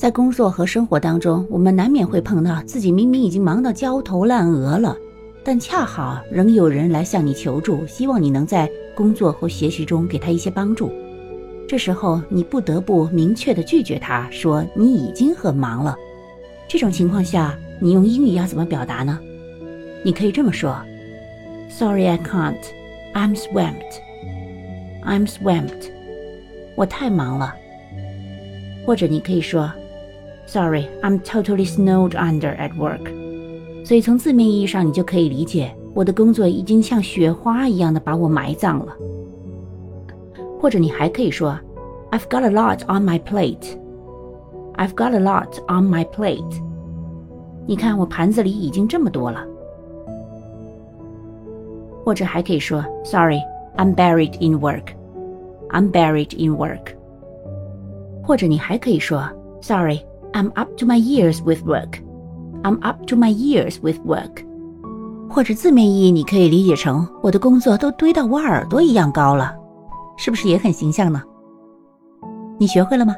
在工作和生活当中，我们难免会碰到自己明明已经忙到焦头烂额了，但恰好仍有人来向你求助，希望你能在工作或学习中给他一些帮助。这时候你不得不明确的拒绝他，说你已经很忙了。这种情况下，你用英语要怎么表达呢？你可以这么说：“Sorry, I can't. I'm swamped. I'm swamped. 我太忙了。”或者你可以说。Sorry, I'm totally snowed under at work。所以从字面意义上，你就可以理解，我的工作已经像雪花一样的把我埋葬了。或者你还可以说，I've got a lot on my plate。I've got a lot on my plate。你看我盘子里已经这么多了。或者还可以说，Sorry, I'm buried in work。I'm buried in work。或者你还可以说，Sorry。 I'm up to my ears with work. I'm up to my ears with work. 或者字面意义，你可以理解成我的工作都堆到我耳朵一样高了，是不是也很形象呢？你学会了吗？